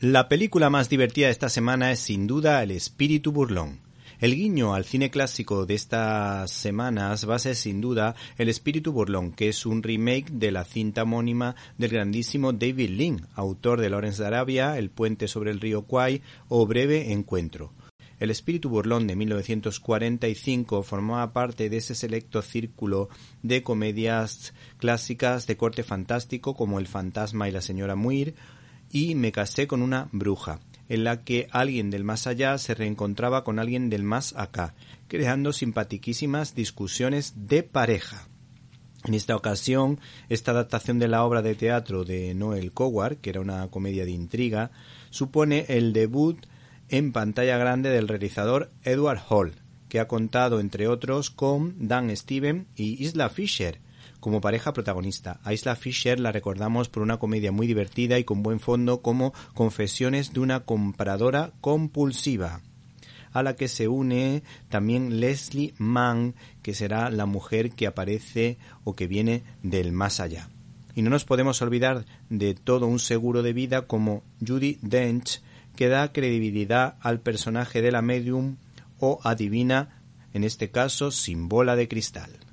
La película más divertida de esta semana es sin duda El espíritu burlón. El guiño al cine clásico de estas semanas va a ser sin duda El espíritu burlón, que es un remake de la cinta homónima del grandísimo David Lean, autor de Lawrence de Arabia, El puente sobre el río Kwai o Breve encuentro. El espíritu burlón de 1945 formaba parte de ese selecto círculo de comedias clásicas de corte fantástico como El fantasma y la señora Muir y Me casé con una bruja, en la que alguien del más allá se reencontraba con alguien del más acá, creando simpatiquísimas discusiones de pareja. En esta ocasión, esta adaptación de la obra de teatro de Noel Coward, que era una comedia de intriga, supone el debut en pantalla grande del realizador Edward Hall, que ha contado, entre otros, con Dan Steven y Isla Fisher, como pareja protagonista. A Isla Fisher la recordamos por una comedia muy divertida y con buen fondo como Confesiones de una compradora compulsiva a la que se une también Leslie Mann, que será la mujer que aparece o que viene del más allá. Y no nos podemos olvidar de todo un seguro de vida como Judy Dench, que da credibilidad al personaje de la medium o adivina, en este caso sin bola de cristal.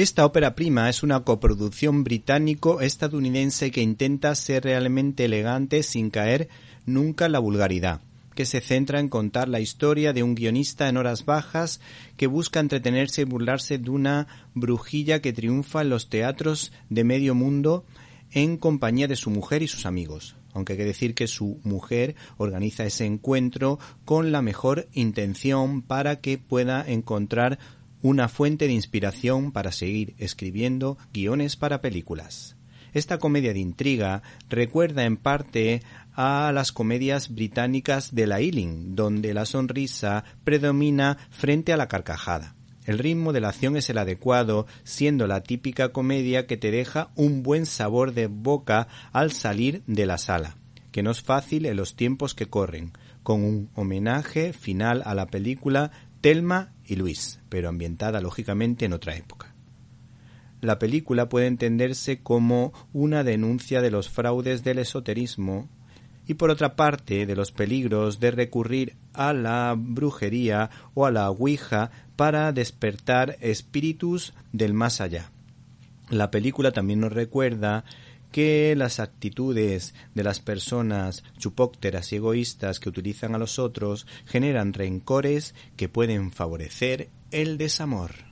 Esta ópera prima es una coproducción británico-estadounidense que intenta ser realmente elegante sin caer nunca en la vulgaridad, que se centra en contar la historia de un guionista en horas bajas que busca entretenerse y burlarse de una brujilla que triunfa en los teatros de medio mundo en compañía de su mujer y sus amigos. Aunque hay que decir que su mujer organiza ese encuentro con la mejor intención para que pueda encontrar una fuente de inspiración para seguir escribiendo guiones para películas. Esta comedia de intriga recuerda en parte a las comedias británicas de la Ealing, donde la sonrisa predomina frente a la carcajada. El ritmo de la acción es el adecuado, siendo la típica comedia que te deja un buen sabor de boca al salir de la sala, que no es fácil en los tiempos que corren, con un homenaje final a la película Telma y Luis, pero ambientada lógicamente en otra época. La película puede entenderse como una denuncia de los fraudes del esoterismo y por otra parte de los peligros de recurrir a la brujería o a la ouija para despertar espíritus del más allá. La película también nos recuerda que las actitudes de las personas chupócteras y egoístas que utilizan a los otros generan rencores que pueden favorecer el desamor.